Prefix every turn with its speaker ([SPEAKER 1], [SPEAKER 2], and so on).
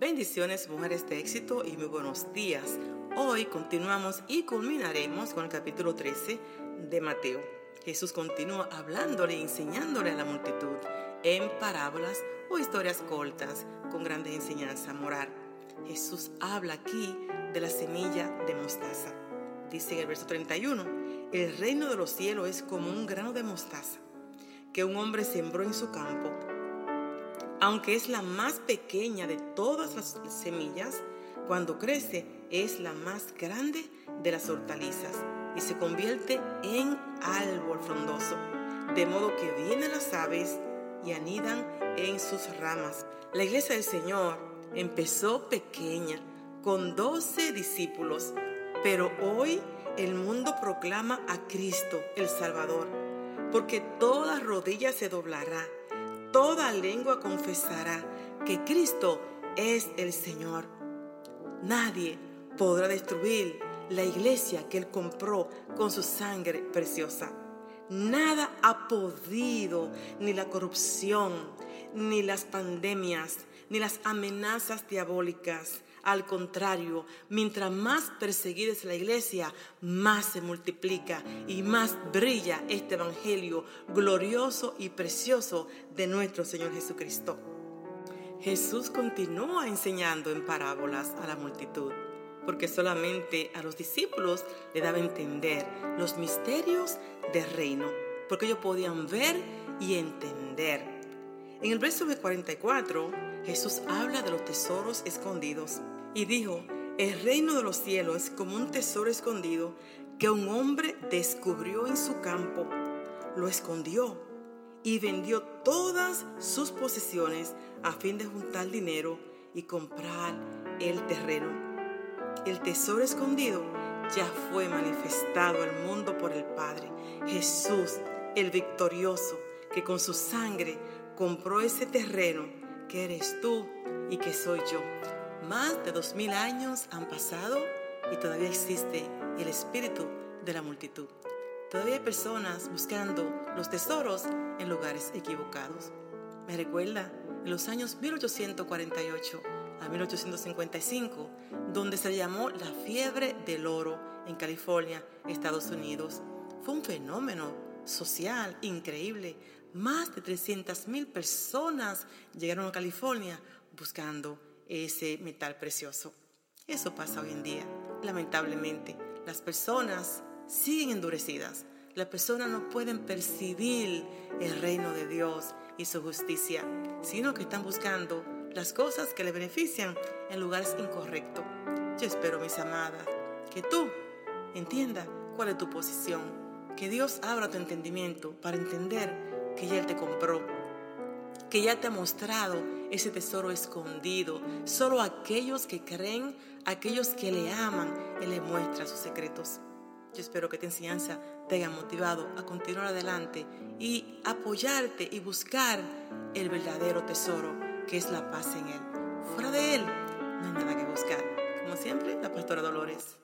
[SPEAKER 1] Bendiciones, mujeres de éxito y muy buenos días. Hoy continuamos y culminaremos con el capítulo 13 de Mateo. Jesús continúa hablándole y enseñándole a la multitud en parábolas o historias cortas con grande enseñanza moral. Jesús habla aquí de la semilla de mostaza. Dice en el verso 31, el reino de los cielos es como un grano de mostaza que un hombre sembró en su campo aunque es la más pequeña de todas las semillas, cuando crece es la más grande de las hortalizas y se convierte en árbol frondoso, de modo que vienen las aves y anidan en sus ramas. La iglesia del Señor empezó pequeña, con doce discípulos, pero hoy el mundo proclama a Cristo el Salvador, porque toda rodilla se doblará toda lengua confesará que Cristo es el Señor. Nadie podrá destruir la iglesia que Él compró con su sangre preciosa. Nada ha podido, ni la corrupción, ni las pandemias, ni las amenazas diabólicas, al contrario, mientras más perseguida es la iglesia, más se multiplica y más brilla este Evangelio glorioso y precioso de nuestro Señor Jesucristo. Jesús continúa enseñando en parábolas a la multitud, porque solamente a los discípulos le daba entender los misterios del reino, porque ellos podían ver y entender. En el verso 44, Jesús habla de los tesoros escondidos y dijo, el reino de los cielos es como un tesoro escondido que un hombre descubrió en su campo, lo escondió y vendió todas sus posesiones a fin de juntar dinero y comprar el terreno. El tesoro escondido ya fue manifestado al mundo por el Padre. Jesús, el victorioso, que con su sangre compró ese terreno que eres tú y que soy yo. Más de dos mil años han pasado y todavía existe el espíritu de la multitud. Todavía hay personas buscando los tesoros en lugares equivocados. Me recuerda en los años 1848 a 1855, donde se llamó la fiebre del oro en California, Estados Unidos. Fue un fenómeno social increíble. Más de 300 mil personas llegaron a California buscando ese metal precioso. Eso pasa hoy en día. Lamentablemente, las personas siguen endurecidas. Las personas no pueden percibir el reino de Dios y su justicia, sino que están buscando las cosas que le benefician en lugares incorrectos. Yo espero, mis amadas, que tú entiendas cuál es tu posición, que Dios abra tu entendimiento para entender que ya Él te compró, que ya te ha mostrado ese tesoro escondido. Solo aquellos que creen, aquellos que le aman, Él le muestra sus secretos. Yo espero que esta enseñanza te haya motivado a continuar adelante y apoyarte y buscar el verdadero tesoro que es la paz en Él. Fuera de Él no hay nada que buscar. Como siempre, la pastora Dolores.